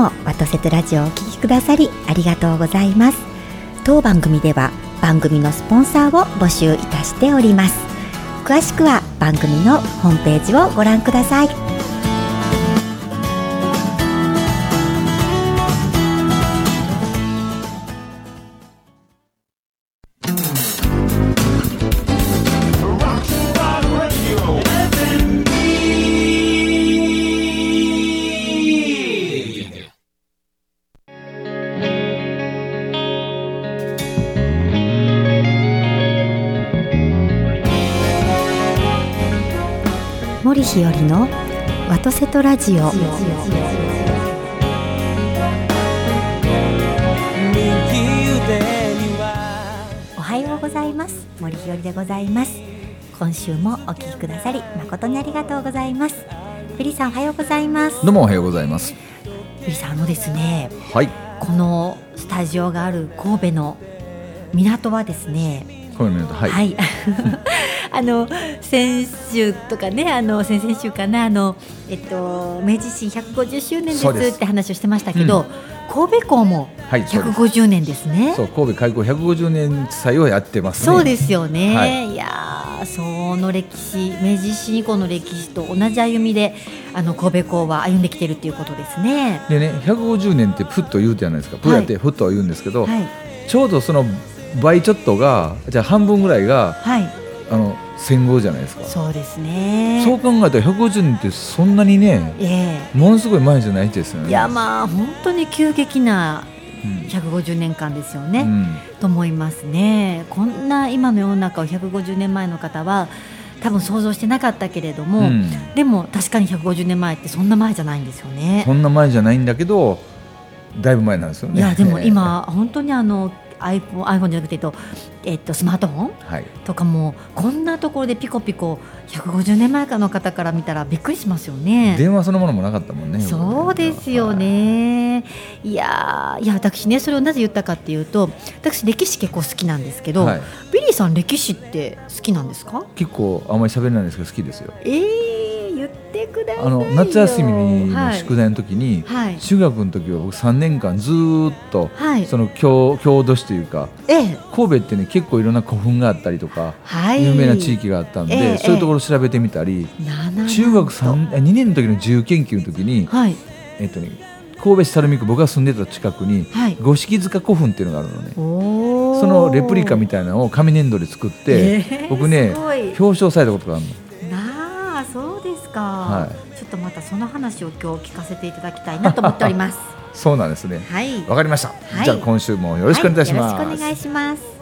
もワトセトラジオをお聞きくださりありがとうございます。当番組では番組のスポンサーを募集いたしております。詳しくは番組のホームページをご覧ください。ワトセトラジオおはようございます森日和でございます今週もお聞きくださり誠にありがとうございますフリさんおはようございますどうもおはようございます。フリさんあのですねはい。このスタジオがある神戸の港はですねはい。はい。あの先週とかね、あの先々週かな、あのえっと明治維新150周年ですって話をしてましたけど、神戸港もはいそうです150年ですね。そう神戸開港150年祭をやってますね。そうですよね。、はいやーその歴史明治維新以降の歴史と同じ歩みであの神戸港は歩んできてるっていうことですね。でね150年ってプッと言うじゃないですか。プッやってフッとは言うんですけど、はいちょうどその倍ちょっとがじゃあ半分ぐらいがはい戦後じゃないですか。そうですね。そう考えたら150年ってそんなにねえものすごい前じゃないですよね。えいやまあ本当に急激なうん150年間ですよね。うんと思いますね。こんな今の世の中を150年前の方は多分想像してなかったけれども、うんでも確かに150年前ってそんな前じゃないんですよねそ。んな前じゃないんだけどだいぶ前なんですよね。いやでも今本当にあの iPhone, iPhone じゃなくて、えっとえっと、スマートフォン？はい。とかもこんなところでピコピコ150年前かの方から見たらびっくりしますよね。電話そのものもなかったもんね。そうですよね。いやーいや私ねそれをなぜ言ったかっていうと私歴史結構好きなんですけど、はいビリーさん歴史って好きなんですか？結構あんまり喋れないんですけど好きですよ。えー、言ってくださいよ。あの夏休みのはい宿題の時に、はい。中学の時は僕3年間ずーっと、はい。その郷郷土史というかええ。神戸ってね結構いろんな古墳があったりとか、はい。有名な地域があったんで、ええそういうところを調べてみたり、中学3 2年の時の自由研究の時に、はい。えっとね、神戸市垂水区僕が住んでた近くに、はい。五色塚古墳っていうのがあるのね。そのレプリカみたいなのを紙粘土で作って、ええ僕ね表彰されたことがあるの。か、はちょっとまたその話を今日聞かせていただきたいなと思っております。そうなんですね。はい。わかりました、い。じゃあ今週もよろしくお願いします。はよろしくお願いします。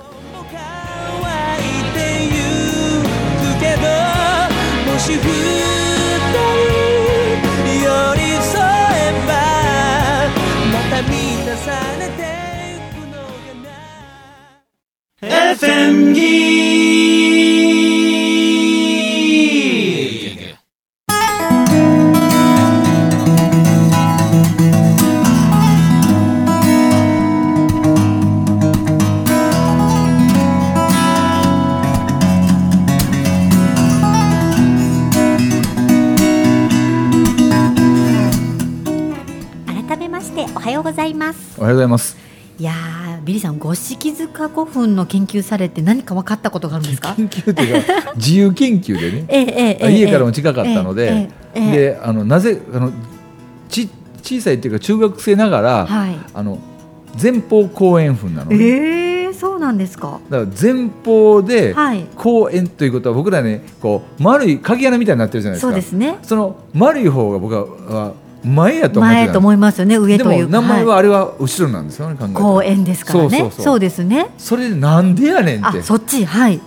もし二人寄り添えばまた満たされてゆくのかな FM ギーようございます。おはようございます。いやービリーさん五色塚古墳の研究されて何か分かったことがあるんですか？研究というか 自由研究でね、えええ家からも近かったので、であのなぜあのち小さいっていうか中学生ながら、はい。あの前方後円墳なのね、ええそうなんですか？だから前方ではい。後円ということは僕らねこう丸い鍵穴みたいになってるじゃないですか。そうですね。その丸い方が僕はは前やと前と思いますよね上でという名前ははあれは後ろなんですよね考えたら。い公園ですからね。そうですね。それでなんでやねんって。あそっち。はい。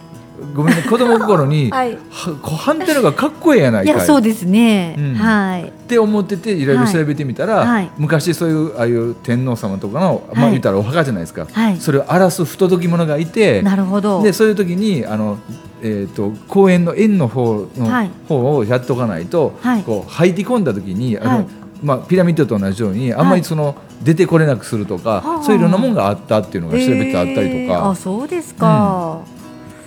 ごめんね。子供心に、はい。はこう反対のがかっこええやないかい。いやそうですね、うん。はい。って思ってていろいろ調べてみたら、はい。はい昔そういうああいう天皇様とかの、まあはい言ったらお墓じゃないですか、はい。それを荒らす不届き者がいてなるほど。でそういう時にあの、えー、と公園の円の方の、はい。方をやっとかないと、はい。こう入り込んだ時にあの、はいまあ、ピラミッドと同じようにあんまりその、出てこれなくするとか、はあそういういろんなものがあったっていうのが調べてあったりとえー。か、あそうですか、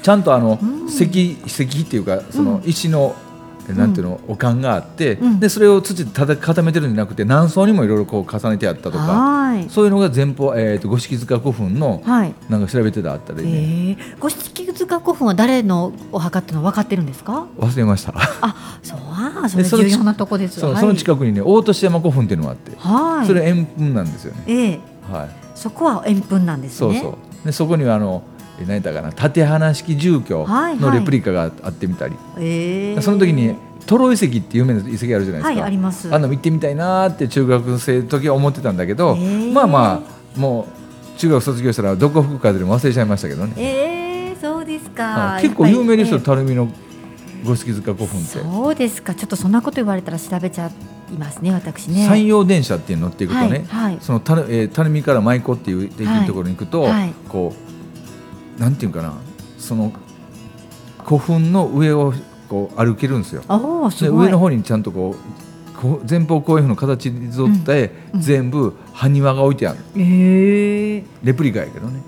ちゃんとあの、うん。石石っていうかそのうん。石のえなんていうの、おかんがあって、うん。でそれを土でただ固めてるんじゃなくて何層にもいろいろこう重ねてあったとかはい。そういうのが前方、えー、と五色塚古墳のはい。なんか調べてたあったりね、ええ五色塚古墳は誰のお墓っていうのは分かってるんですか？忘れました。あそうあそれ重要なとこです。そう、はい。その近くにね大年山古墳っていうのがあって、はい。それ円墳なんですよね、ええ。はい、そこは円墳なんですね。そうそう。でそこにはあのえ何やったかな縦花式住居はいはい。のレプリカがあってみたり、ええ。その時にトロ遺跡っていう有名な遺跡あるじゃないですか、はいあります。あの行ってみたいなーって中学生の時は思ってたんだけど、まあまあもう中学卒業したらどこ吹く風でも忘れちゃいましたけどね、ええそうですか、はい。結構有名ですよやっぱり垂水の五色塚古墳って、そうですか。ちょっとそんなこと言われたら調べちゃいますね私ね。山陽電車っていうの乗っていくとね、はいはい。そのたる、えー、垂水から舞子っていう駅のところに行くと、はい。こうなんていうかなその古墳の上をこう歩けるんですよ。で上の方にちゃんとこうこう前方後円墳の形に沿って、うん。全部埴輪が置いてある。ええレプリカやけどね。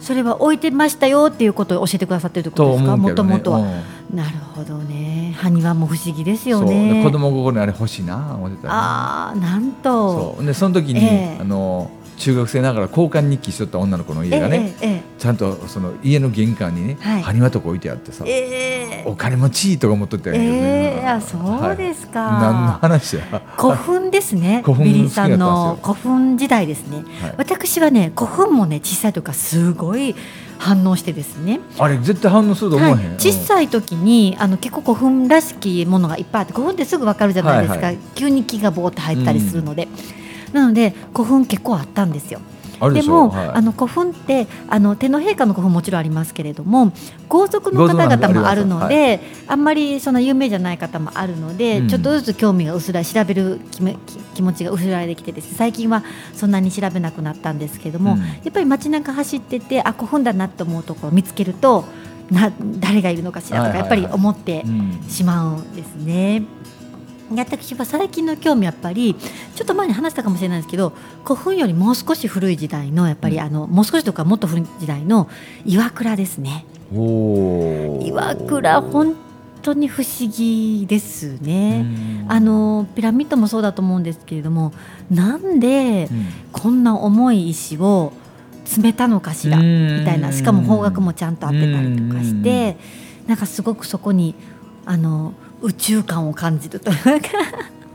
それは置いてましたよっていうことを教えてくださってるってこととですか？も。ともとは、うん。なるほどね。埴輪も不思議ですよね。子供心にあれ欲しいな思ってたらね、ああなんと。そう。でその時に、ええ。あの中学生ながら交換日記しとった女の子の家がね、ええちゃんとその家の玄関にね、はい。埴輪とか置いてあってさ、ええ。えお金持ちいいとか思っとったんやけどね。えそうですか、はい。何の話や。古墳ですね。古墳ビリーさんの古墳時代ですね、はい。私はね古墳もね小さい時からすごい反応してですね、あれ絶対反応すると思わへん。はい、小さい時にあの結構古墳らしきものがいっぱいあって古墳ってすぐわかるじゃないですか、はいはい。急に木がぼーって入ったりするので、なので古墳結構あったんですよ。ででも、はい。あの古墳ってあの天皇陛下の古墳もちろんありますけれども皇族の方々もあるの豪族の方あで、あんまりその有名じゃない方もあるので、うん。ちょっとずつ興味が薄らい調べる気め気気持ちが薄らいできてですね最近はそんなに調べなくなったんですけども、うん。やっぱり街中走っててあ古墳だなと思うところを見つけるとな誰がいるのかしらとかやっぱり思ってうん。しまうんですね。で私は最近の興味やっぱりちょっと前に話したかもしれないですけど古墳よりもう少し古い時代のやっぱり、うん。あのもう少しとかもっと古い時代の岩倉ですね。岩倉本当に不思議ですうね、ん。あのピラミッドもそうだと思うんですけれどもなんでうん。こんな重い石を詰めたのかしらうん。みたいなしかも方角もちゃんと合ってたりとかしてなんかすごくそこにあの宇宙感を感じるというか。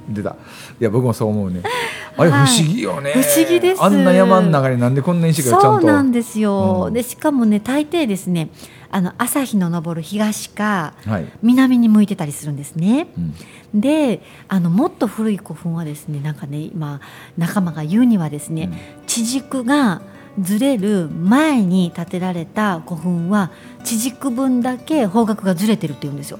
出た。いや僕もそう思うね。あれ不はい。思議よね、不思議です。あんな山の中になんでこんな石がちゃそんと。うなんですよ、うん。でしかもね大抵ですねあの朝日の昇る東かはい、南に向いてたりするんですね。うん。であのもっと古い古墳はですねなんかね今仲間が言うにはですね、地軸がずれる前に建てられた古墳は地軸分だけ方角がずれてるって言うんですよ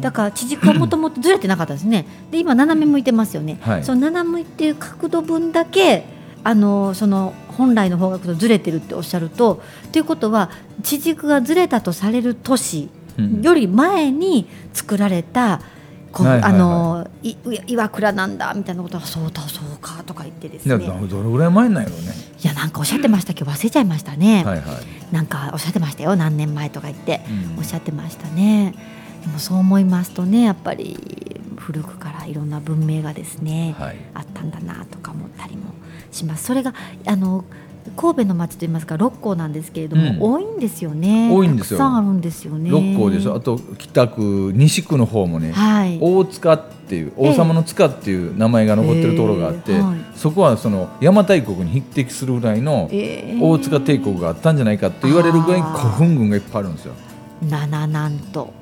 だから地軸はもともとずれてなかったですね。で今斜め向いてますよね、はい。その斜め向いてる角度分だけあのその本来の方角とずれてるっておっしゃるとということは地軸がずれたとされる都市うんより前に作られた、こうはいはいはい。あのい岩倉なんだみたいなことはそうだそうかとか言ってですね。どれぐらい前なんやろうね。いやなんかおっしゃってましたけど忘れちゃいましたね、はいはい、なんかおっしゃってましたよ何年前とか言って。うん。おっしゃってましたね。でもそう思いますとねやっぱり古くからいろんな文明がですね、はい。あったんだなとか思ったりもします。それがあの神戸の町といいますか六甲なんですけれども、うん。多いんですよね。多いんですよ。たくさんあるんですよね。六甲でしょあと北区西区の方もね、はい。大塚っていう王様の塚っていう名前が残ってるところがあって、ええ。はい。そこはその邪馬台国に匹敵するぐらいのえー大塚帝国があったんじゃないかと言われるぐらい古墳群がいっぱいあるんですよ。七なんと。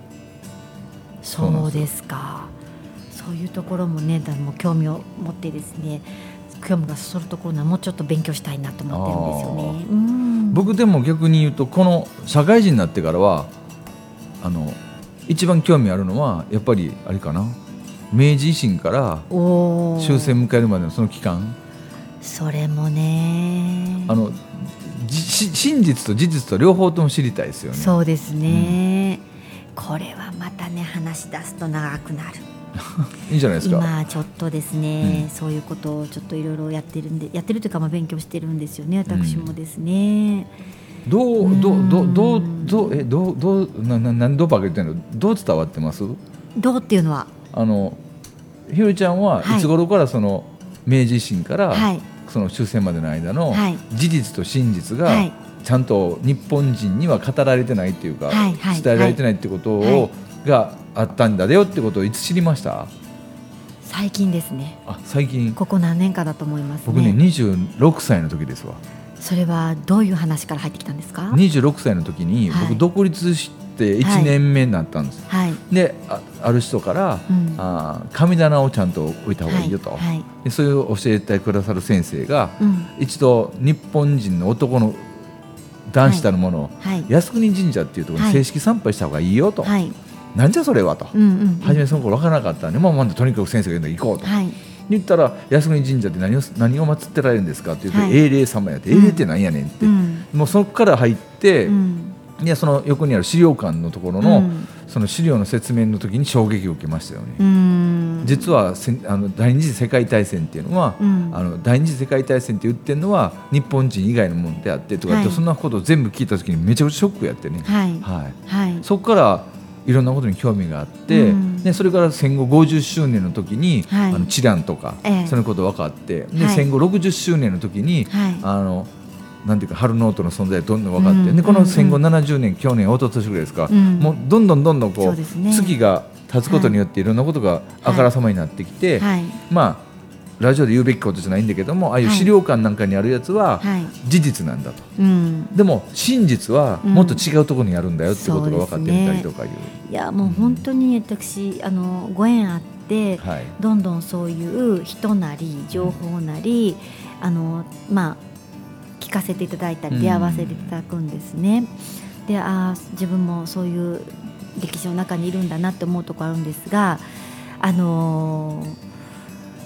そうなんですそうですか。そういうところもねだもう興味を持ってですね興味がそそるところなもうちょっと勉強したいなと思ってるんですよね。僕でも逆に言うとこの社会人になってからはあの一番興味あるのはやっぱりあれかな明治維新から終戦迎えるまでのその期間それもねあの真実と事実と両方とも知りたいですよね。そうですね、これはまたね話し出すと長くなるいいんじゃないですか。今ちょっとですね、うん。そういうことをちょっといろいろやってるんでやってるというかまあ勉強してるんですよね私もですね、どうどうどうどううん。どうえどうどうなな何どうばっかり言ってんの？どう伝わってます？どうっていうのは？あのひろりちゃんははい。いつ頃からその明治維新から、はい。その終戦までの間のはい。事実と真実がはい。ちゃんと日本人には語られてないっていうか、はいはい。伝えられてないってことを、はい。があったんだよってことをいつ知りました？最近ですね。あ最近。ここ何年かだと思いますね。僕ね26歳の時ですわ。それはどういう話から入ってきたんですか？26歳の時にはい。僕独立して1年目になったんです、はい、であある人から、うん。あー神棚をちゃんと置いた方がいいよと、はい。はい。でそれを教えてくださる先生がうん。一度日本人の男の男子たるものを、はい。靖国神社っていうところに正式参拝した方がいいよと、はいなんじゃそれはと、うんうんうん。初めその頃分からなかったんで、まあ、まあとにかく先生が言うので行こうと、はい。言ったら靖国神社って何を何を祀ってられるんですかって言うと、はい。英霊様やって、うん。英霊ってなんやねんって、うん。もうそこから入って、うん。いやその横にある資料館のところの、うん。その資料の説明の時に衝撃を受けましたよね。うん。実はせんあの第二次世界大戦っていうのは、うん。あの第二次世界大戦って言ってるのは日本人以外のものであってとかって、はい。そんなことを全部聞いた時にめちゃくちゃショックやってね、はい。はい、はい。そこからいろんなことに興味があって、うん。でそれから戦後50周年の時に、はい。あのチランとか、ええ。そういうこと分かってで、はい。戦後60周年の時に、はい。あのなんていうか春ノートの存在がどんどん分かって、うん。でこの戦後うん70年、去年一昨年ぐらいですか、うん。もうどんどんどんどんこそうね月が経つことによっていろんなことがあからさまになってきて、はいまあラジオで言うべきことじゃないんだけどもああいうはい資料館なんかにあるやつははい。事実なんだと、うん。でも真実はうん。もっと違うところにあるんだよってことが分かってみたりとかいう。いやもう本当に私あのご縁あってはい。どんどんそういう人なり情報なりあのまあ聞かせていただいたりうん。出会わせていただくんですね。であー自分もそういう歴史の中にいるんだなって思うところあるんですがあのー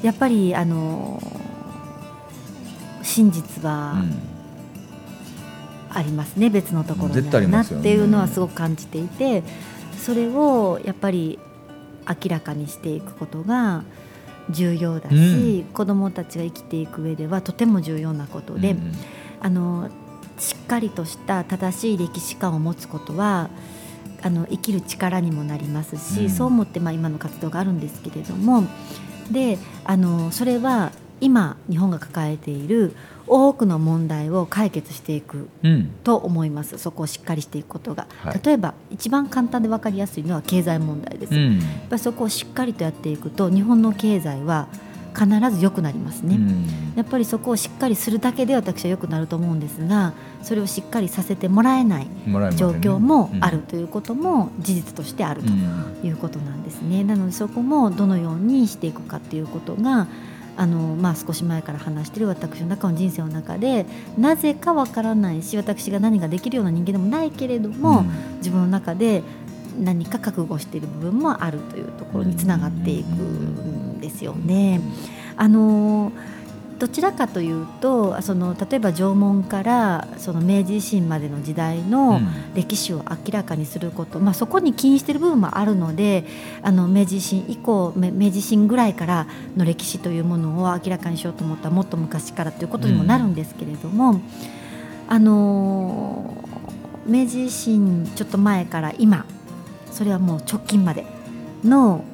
やっぱりあのー真実はありますね、別のところにありなっていうのはすごく感じていてそれをやっぱり明らかにしていくことが重要だし、子どもたちが生きていく上ではとても重要なことで、うんうん。あのしっかりとした正しい歴史観を持つことはあの生きる力にもなりますし、うん。そう思ってまあ今の活動があるんですけれどもであのそれは今日本が抱えている多くの問題を解決していくうん。と思います。そこをしっかりしていくことが、はい。例えば一番簡単で分かりやすいのは経済問題です、やっうんぱりそこをしっかりとやっていくと日本の経済は必ず良くなりますね、うん。やっぱりそこをしっかりするだけで私は良くなると思うんですがそれをしっかりさせてもらえない状況もあるということも事実としてあるとうん。いうことなんですね。なのでそこもどのようにしていくかっていうことがあの、まあ、少し前から話している私の中の人生の中でなぜかわからないし私が何ができるような人間でもないけれども、うん。自分の中で何か覚悟している部分もあるというところにつながっていくんですよね。あのどちらかというとその例えば縄文からその明治維新までの時代の歴史を明らかにすること、まあ、そこに起因している部分もあるのであの明治維新以降め明治維新ぐらいからの歴史というものを明らかにしようと思ったらもっと昔からということにもなるんですけれども、あの明治維新ちょっと前から今それはもう直近までの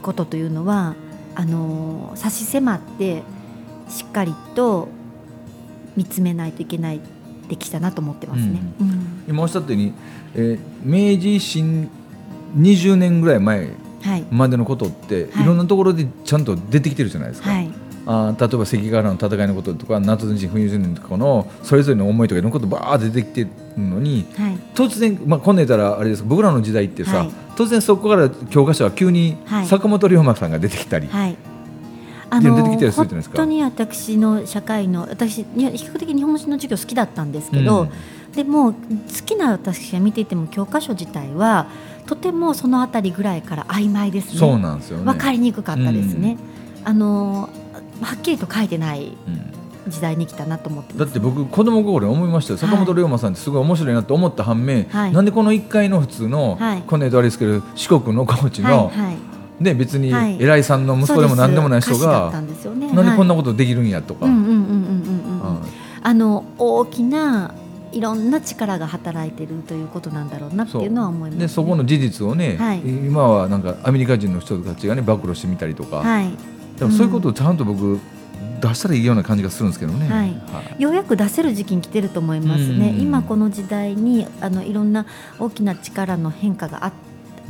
ことというのはあの差し迫ってしっかりと見つめないといけない歴史だなと思ってますね。うん今おっしゃったように、えー明治維新20年ぐらい前はいまでのことって、はいい、ろんなところでちゃんと出てきてるじゃないですか。はいあー例えば関ヶ原の戦いのこととか夏の陣冬の陣とかのそれぞれの思いとかいろんなことばーって出てきてるのにはい突然、まあ、こんなん言ったらあれです僕らの時代ってさ、はい突然そこから教科書は急にはい坂本龍馬さんが出てきたり、はい。あ出てきたりするじゃないですか本当に私の社会の私に比較的日本史の授業好きだったんですけど、うんでも好きな私が見ていても教科書自体はとてもそのあたりぐらいから曖昧ですね。そうなんですよね。分かりにくかったですね。あのはっきりと書いてないうん時代に来たなと思って。だって僕子供心に思いましたよ、坂本龍馬さんってすごい面白いなと思った反面、はい。なんでこの1階の普通の、はい。こんな言うとあれですけど四国の高知の、はいはい、ね、別にはい。偉いさんの息子でも何でもない人が、ね。なんでこんなこことできるんやとか、あの大きないろんな力が働いてるということなんだろうなっていうのは思います、ね、でそこの事実をね、はい。今はなんかアメリカ人の人たちがね暴露してみたりとか、はい。でもそういうことをちゃんと僕出したらいいような感じがするんですけどね。はい。ようやく出せる時期に来てると思いますね、うん。今この時代にあのいろんな大きな力の変化があ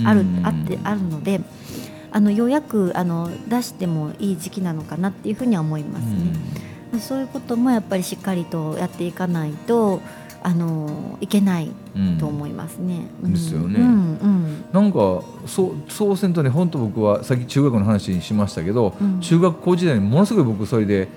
あるうん。あってあるのであのようやくあの出してもいい時期なのかなっていうふうには思いますね、そういうこともやっぱりしっかりとやっていかないとあのいけないうん。と思いますね。うん。ですよね。うんうん。なんかそうそうせんとね本当僕はさっき中学の話にしましたけど、うん。中学校時代にものすごい僕それで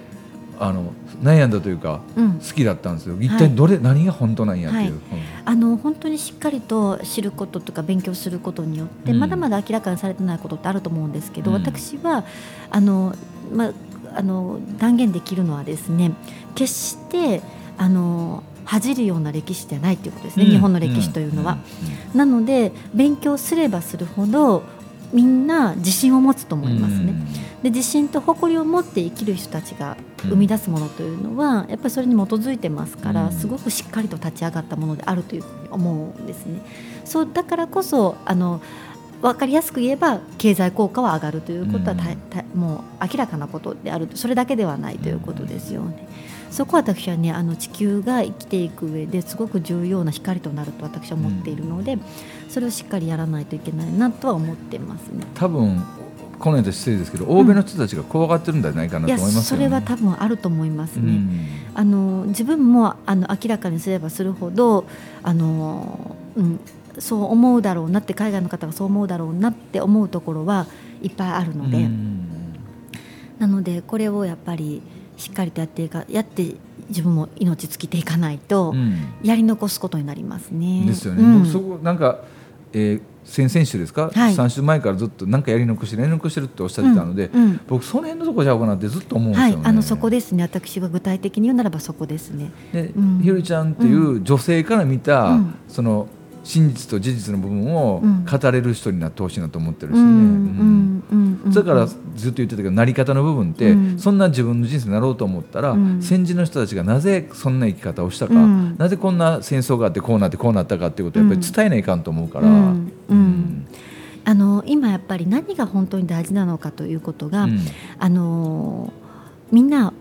あの悩んだというかうん。好きだったんですよ。一体どれ、何が本当なんやっていう、はい。あの本当にしっかりと知ることとか勉強することによって、うん。まだまだ明らかにされてないことってあると思うんですけど、うん。私はあの、まあ、あの断言できるのはですね決してあの恥じるような歴史ではないということですね、うん日本の歴史というのは。なので勉強すればするほどみんな自信を持つと思いますね。で自信と誇りを持って生きる人たちが生み出すものというのは、やっぱりそれに基づいてますから、うんすごくしっかりと立ち上がったものであるというふうに思うんですね。そうだからこそあの分かりやすく言えば経済効果は上がるということはた、たもう明らかなことであるそれだけではないということですよね。そこは私はねあの地球が生きていく上ですごく重要な光となると私は思っているので、それをしっかりやらないといけないなとは思ってますね。多分この間失礼ですけど欧米の人たちが怖がってるんじゃないかないとや思いますよね。それは多分あると思いますね。うんあの自分もあの明らかにすればするほどあの、うん、そう思うだろうなって海外の方がそう思うだろうなって思うところはいっぱいあるので、うんなのでこれをやっぱりしっかりとやっていかやって自分も命尽きていかないと、うん。やり残すことになりますね。ですよね、うん。僕そこなんか、えー先々週ですか、はい。3週前からずっとなんかやり残してやり残してるっておっしゃってたので、うんうん。僕その辺のとこちゃうかなってずっと思うんですよね。はい、あのそこですね。私が具体的に言うならばそこですね。で、うん。ひろりちゃんっていう女性から見た、うん。その真実と事実の部分をうん。語れる人になってほしいなと思ってるしね。だからずっと言ってたけどなり方の部分って、うん。そんな自分の人生になろうと思ったら、うん。先人の人たちがなぜそんな生き方をしたか、うん。なぜこんな戦争があってこうなってこうなったかっていうことをやっぱり伝えないかんと思うから。あの今やっぱり何が本当に大事なのかということが、うん。あのみんな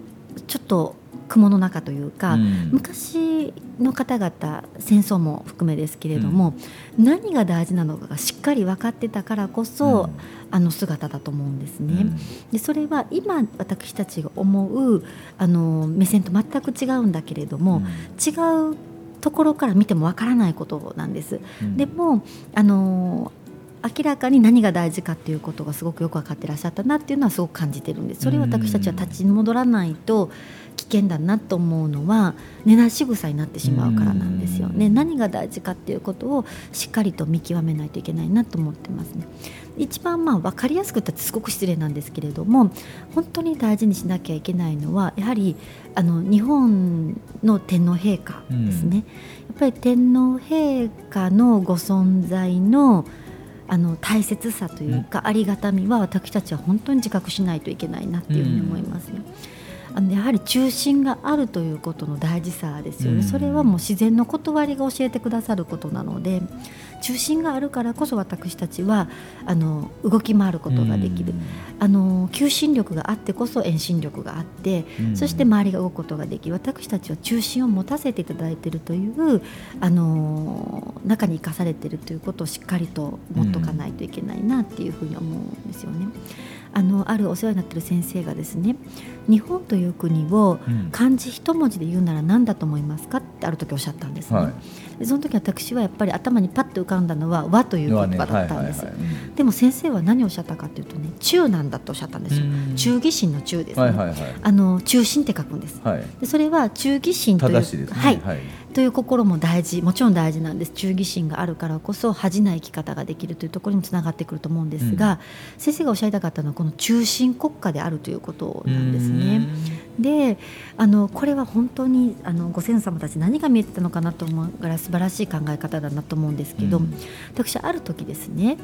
ちょっと雲の中というか、うん。昔の方々戦争も含めですけれども、何が大事なのかがしっかり分かってたからこそ、あの姿だと思うんですね。でそれは今私たちが思うあの目線と全く違うんだけれども、違うところから見てもわからないことなんです。うん。でもあの明らかに何が大事かっていうことがすごくよく分かってらっしゃったなっていうのはすごく感じてるんです。それを私たちは立ち戻らないと危険だなと思うのは根なし草になってしまうからなんですよね。うん。何が大事かっていうことをしっかりと見極めないといけないなと思ってますね。一番まあ分かりやすく言ったってすごく失礼なんですけれども本当に大事にしなきゃいけないのはやはりあの日本の天皇陛下ですね、やっぱり天皇陛下のご存在のあの大切さというか、ありがたみは私たちは本当に自覚しないといけないなっていうふうに思いますね。あのやはり中心があるということの大事さですよね、うん。それはもう自然の断りが教えてくださることなので中心があるからこそ私たちはあの動き回ることができる、あの求心力があってこそ遠心力があって、うん。そして周りが動くことができる。私たちは中心を持たせていただいているというあの中に生かされているということをしっかりと持っとかないといけないなっていうふうに思うんですよね。あのあるお世話になっている先生がですね日本という国をうん。漢字一文字で言うなら何だと思いますかってある時おっしゃったんですね。はい。でその時私はやっぱり頭にパッと浮かんだのは和という言葉だったんです。でも先生は何をおっしゃったかというとね中なんだとおっしゃったんですよ。うん。忠義心の忠ですね。はいはいはい。あの中心って書くんです。はい。でそれは忠義心という正しいですね。はい、はいという心も大事もちろん大事なんです。忠義心があるからこそ恥じない生き方ができるというところにもつながってくると思うんですが、先生がおっしゃりたかったのはこの中心国家であるということなんですね。であのこれは本当にあのご先祖様たち何が見えてたのかなと思うから素晴らしい考え方だなと思うんですけど、うん。私ある時ですね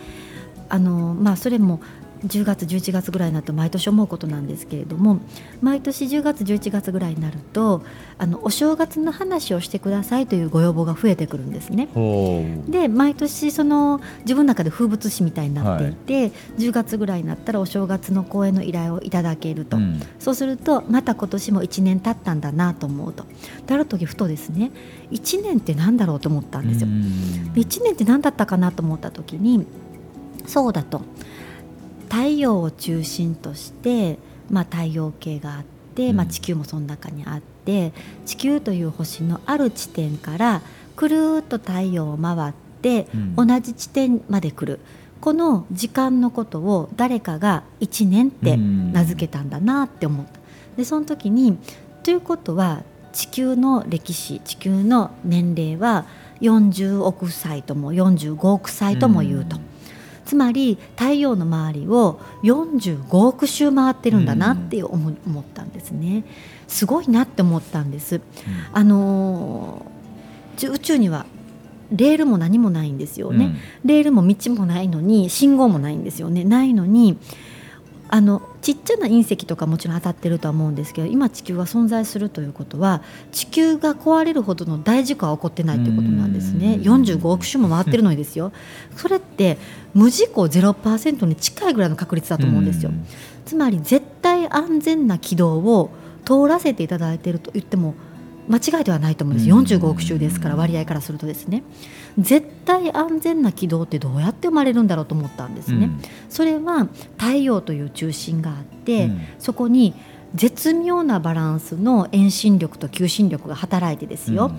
あの、まあ、それも10月11月ぐらいになると毎年思うことなんですけれども毎年10月11月ぐらいになるとあのお正月の話をしてくださいというご要望が増えてくるんですね。ほで毎年その自分の中で風物詩みたいになっていて、10月ぐらいになったらお正月の公演の依頼をいただけると、うん。そうするとまた今年も1年経ったんだなと思うと。である時ふとですね1年って何だろうと思ったんですよ。うん。で1年って何だったかなと思った時にそうだと太陽を中心として、まあ、太陽系があって、うん。まあ、地球もその中にあって地球という星のある地点からくるーっと太陽を回って、うん。同じ地点まで来る。この時間のことを誰かが1年って名付けたんだなって思った。でその時にということは地球の歴史地球の年齢は40億歳とも45億歳とも言うと、うんつまり太陽の周りを45億周回ってるんだなって思ったんですね。すごいなって思ったんです。あの宇宙にはレールも何もないんですよね、レールも道もないのに信号もないんですよね。ないのにあのちっちゃな隕石とかもちろん当たってるとは思うんですけど今地球が存在するということは地球が壊れるほどの大事故は起こってないということなんですね。うん。45億周も回ってるのにですよ。それって無事故0%に近いぐらいの確率だと思うんですよ。うん。つまり絶対安全な軌道を通らせていただいていると言っても間違いではないと思うんです。うん。45億周ですから割合からするとですね。絶対安全な軌道ってどうやって生まれるんだろうと思ったんですね、それは太陽という中心があって、うん。そこに絶妙なバランスの遠心力と求心力が働いてですよ、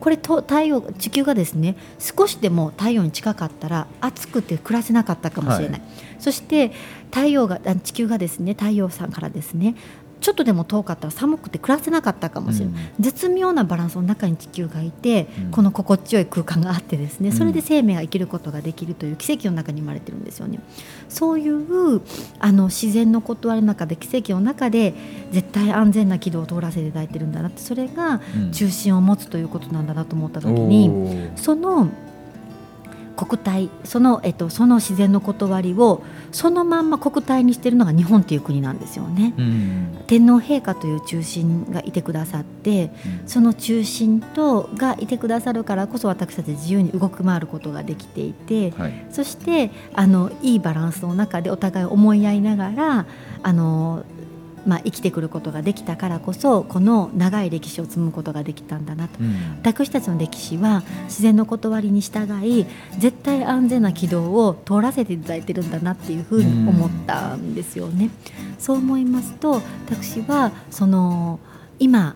これと太陽地球がですね少しでも太陽に近かったら暑くて暮らせなかったかもしれない、そして太陽があ地球がですね太陽さんからですねちょっとでも遠かったら寒くて暮らせなかったかもしれない、絶妙なバランスの中に地球がいて、うん。この心地よい空間があってですねうん。それで生命が生きることができるという奇跡の中に生まれてるんですよね。そういうあの自然の断りの中で奇跡の中で絶対安全な軌道を通らせていただいてるんだなってそれがうん。中心を持つということなんだなと思った時に、その国体その,、えっと、その自然の断りをそのまんま国体にしているのが日本という国なんですよね。うん。天皇陛下という中心がいてくださってその中心とがいてくださるからこそ私たち自由に動き回ることができていてはい。そしてあのいいバランスの中でお互い思い合いながらあの、まあ、生きてくることができたからこそこの長い歴史を積むことができたんだなと。うん私たちの歴史は自然の断りに従い絶対安全な軌道を通らせていただいてるんだなっていうふうに思ったんですよね。そう思いますと私はその今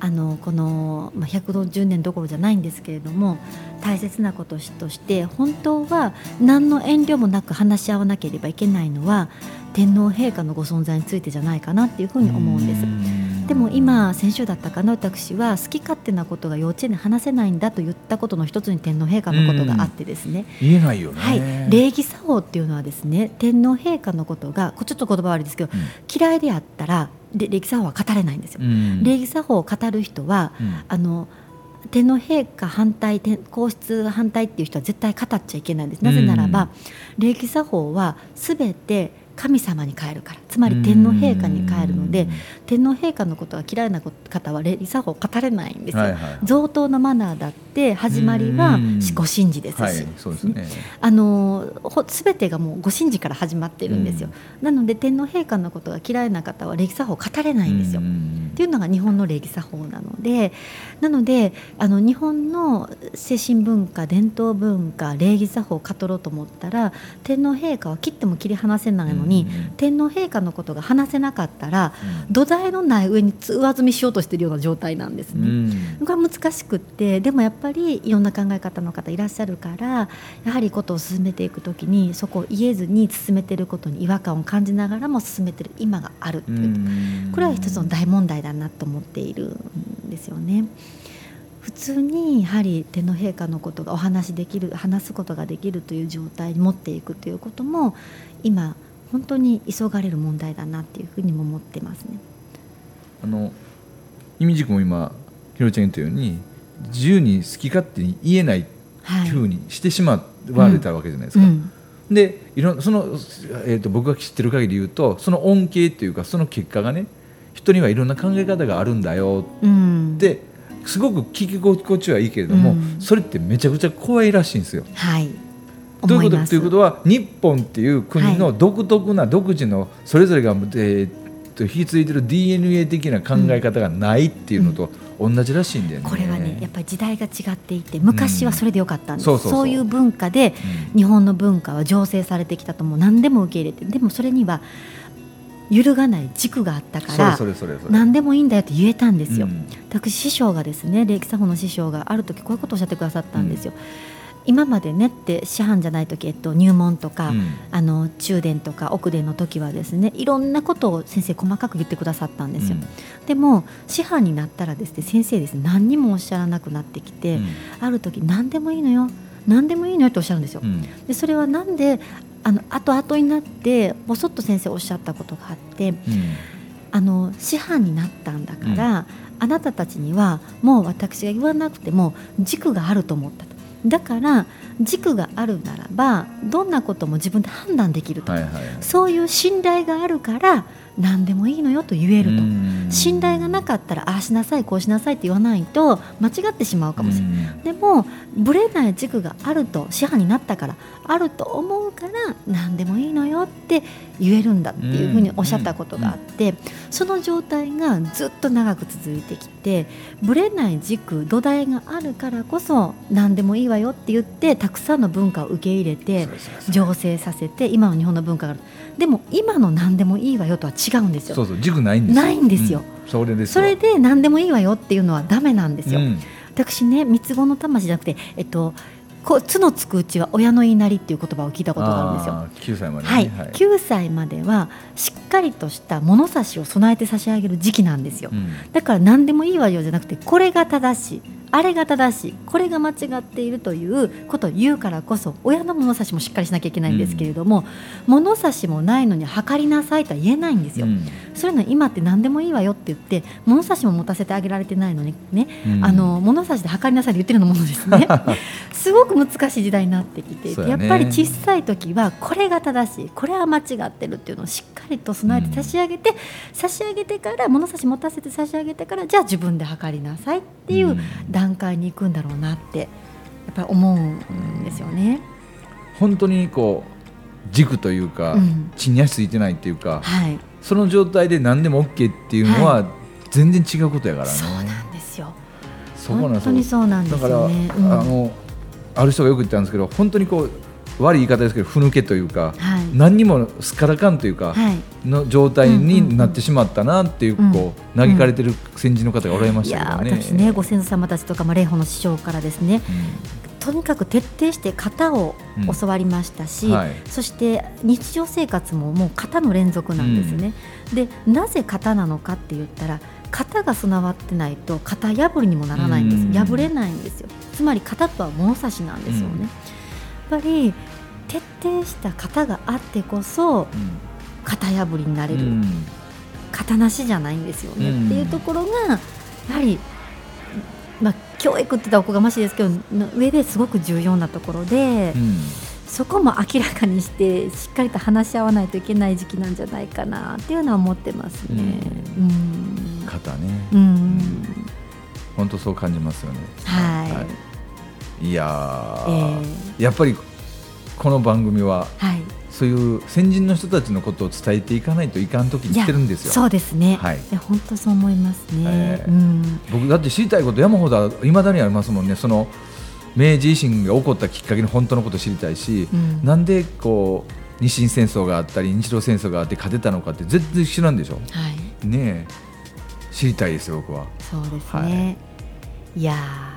あのこの、まあ、110年どころじゃないんですけれども大切なこととして本当は何の遠慮もなく話し合わなければいけないのは天皇陛下のご存在についてじゃないかなっていうふうに思うんです。でも今先週だったかな私は好き勝手なことが幼稚園で話せないんだと言ったことの一つに天皇陛下のことがあってですね、言えないよね。はい、礼儀作法っていうのはですね天皇陛下のことがこちょっと言葉悪いですけどうん。嫌いであったらで礼儀作法は語れないんですよ。うん。礼儀作法を語る人はうん。あの天皇陛下反対天皇室反対っていう人は絶対語っちゃいけないんです。なぜならば、礼儀作法はすべて神様に変えるから。つまり天皇陛下に変えるので天皇陛下のことが嫌いな方は礼儀作法を語れないんですよ、はいはい贈答のマナーだって始まりはうん。ご神事です。し、はいそうですね。あのほ全てがもうご神事から始まってるんですよ、なので天皇陛下のことが嫌いな方は礼儀作法を語れないんですよ、うん。っていうのが日本の礼儀作法なのでなのであの日本の精神文化伝統文化礼儀作法を語ろうと思ったら天皇陛下は切っても切り離せないのに、うん。天皇陛下のことが話せなかったら土台のない上に上積みしようとしているような状態なんですうね。ん。これは難しくってでもやっぱりいろんな考え方の方いらっしゃるからやはりことを進めていくときにそこを言えずに進めていることに違和感を感じながらも進めている今があるってう。いう、ん。これは一つの大問題だなと思っているんですよね。普通にやはり天皇陛下のことがお話しできる話すことができるという状態に持っていくということも今本当に急がれる問題だなっていうふうにも思ってますね。あの意味軸も今ひろちゃん言ったように自由に好き勝手に言えないってはい。いうふうにしてしまわれたわけじゃないですか、うんでいろんその、えー、と僕が知ってる限り言うとその恩恵っていうかその結果がね人にはいろんな考え方があるんだようん。ってすごく聞き心地はいいけれども、うん。それってめちゃくちゃ怖いらしいんですよ。はいということ？いうことは日本っていう国はの独特な独自のそれぞれが、えーと引き継いでる DNA 的な考え方がないっていうのと同じらしいんだよね。これはねやっぱり時代が違っていて昔はそれでよかったんです、そうそうそう。いう文化で日本の文化は醸成されてきたともう何でも受け入れてでもそれには揺るがない軸があったから何でもいいんだよって言えたんですよ、うん。私師匠がですね礼儀作法の師匠がある時こういうことをおっしゃってくださったんですよ、今までねって師範じゃない時、えっと、入門とか、うん。あの中殿とか奥殿の時はですねいろんなことを先生細かく言ってくださったんですよ、でも師範になったらですね先生ですね何にもおっしゃらなくなってきて、うん。ある時何でもいいのよ何でもいいのよっておっしゃるんですよ、うん。でそれはなんであの後々になってぼそっと先生おっしゃったことがあってうん。あの師範になったんだから、あなたたちにはもう私が言わなくても軸があると思ったとだから軸があるならばどんなことも自分で判断できると、はいはいそういう信頼があるから何でもいいのよと言えると、うん。信頼がなかったらああしなさいこうしなさいって言わないと間違ってしまうかもしれない。うん。でもぶれない軸があると師範になったからあると思うから何でもいいのよって言えるんだっていうふうにおっしゃったことがあってその状態がずっと長く続いてきてぶれない軸土台があるからこそ何でもいいわよって言ってたくさんの文化を受け入れて醸成させて今の日本の文化があるでも今の何でもいいわよとは違うんですよ。そうそう軸ないんですよ。ないんですよ。うん。それですそれで何でもいいわよっていうのはダメなんですよ、うん。私ね三つ子の魂じゃなくて、えっと、こうつのつくうちは親の言いなりっていう言葉を聞いたことがあるんですよ。あー9歳までね。はい、9歳まではしっかりとした物差しを備えて差し上げる時期なんですよ、うん。だから何でもいいわよじゃなくてこれが正しいあれが正しいこれが間違っているということを言うからこそ親の物差しもしっかりしなきゃいけないんですけれども、物差しもないのに測りなさいとは言えないんですよ、うん。そういうの今って何でもいいわよって言って物差しも持たせてあげられてないのにね、うん。あの物差しで測りなさいって言ってるようなものですね すごく難しい時代になってきてね。やっぱり小さい時はこれが正しいこれは間違ってるっていうのをしっかりと備えて差し上げて、差し上げてから物差し持たせて差し上げてからじゃあ自分で測りなさいっていううん。段階に行くんだろうなってやっぱり思うんですよね。本当にこう軸というか、うん。地に足ついてないっていうかはい、その状態で何でも OK っていうのは全然違うことやからね、そうなんですよ。本当にそうなんですだから、よね。うん。あのある人がよく言ったんですけど本当にこう悪い言い方ですけどふぬけというか、はい。何にもすっからかんというか、はい。の状態うんうんうんになってしまったなっていう,、うん。こう嘆かれてる先人の方がおられましたけどね。私ねご先祖様たちとか、まあ、霊法の師匠からですねとにかく徹底して型をうん教わりましたし、はい。そして日常生活ももう型の連続なんですね、でなぜ型なのかって言ったら型が備わってないと型破りにもならないんです、うん。破れないんですよつまり型とは物差しなんですよね、うん。やっぱり徹底した型があってこそ型破りになれる、うん。型なしじゃないんですよね、うん。っていうところがやはり、まあ、教育って言ったらおこがましいですけどの上ですごく重要なところで、うん。そこも明らかにしてしっかりと話し合わないといけない時期なんじゃないかなっていうのは思ってますね。うん。肩ね、うん。本当そう感じますよね。はい。い、いやえー、ーやっぱりこの番組ははい。そういう先人の人たちのことを伝えていかないといかん時に来てるんですよ。そうですね、はい。いや本当そう思いますね。えーうん。僕だって知りたいこと山ほどいまだにありますもんね。その明治維新が起こったきっかけの本当のことを知りたいし、うん。なんでこう日清戦争があったり日露戦争があって勝てたのかって全然知らんでしょはい。ねえ。知りたいですよ僕は。そうですね。い、やー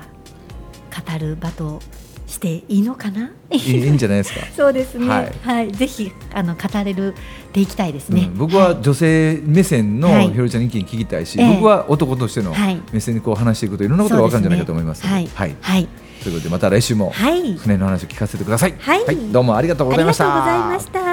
語る場としていいのかな？いいんじゃないですか、そうですね。ははい。い、ぜひあの語れるでいきたいですね。うん僕は女性目線のはい。ひろりちゃんの意見聞きたいし、ええ。僕は男としてのはい。目線でこう話していくといろんなことが分かるんじゃないかと思います。はい、はい。はい、ということでまた来週もはい、船の話を聞かせてください、はい。どうもありがとうございました。ありがとうございました。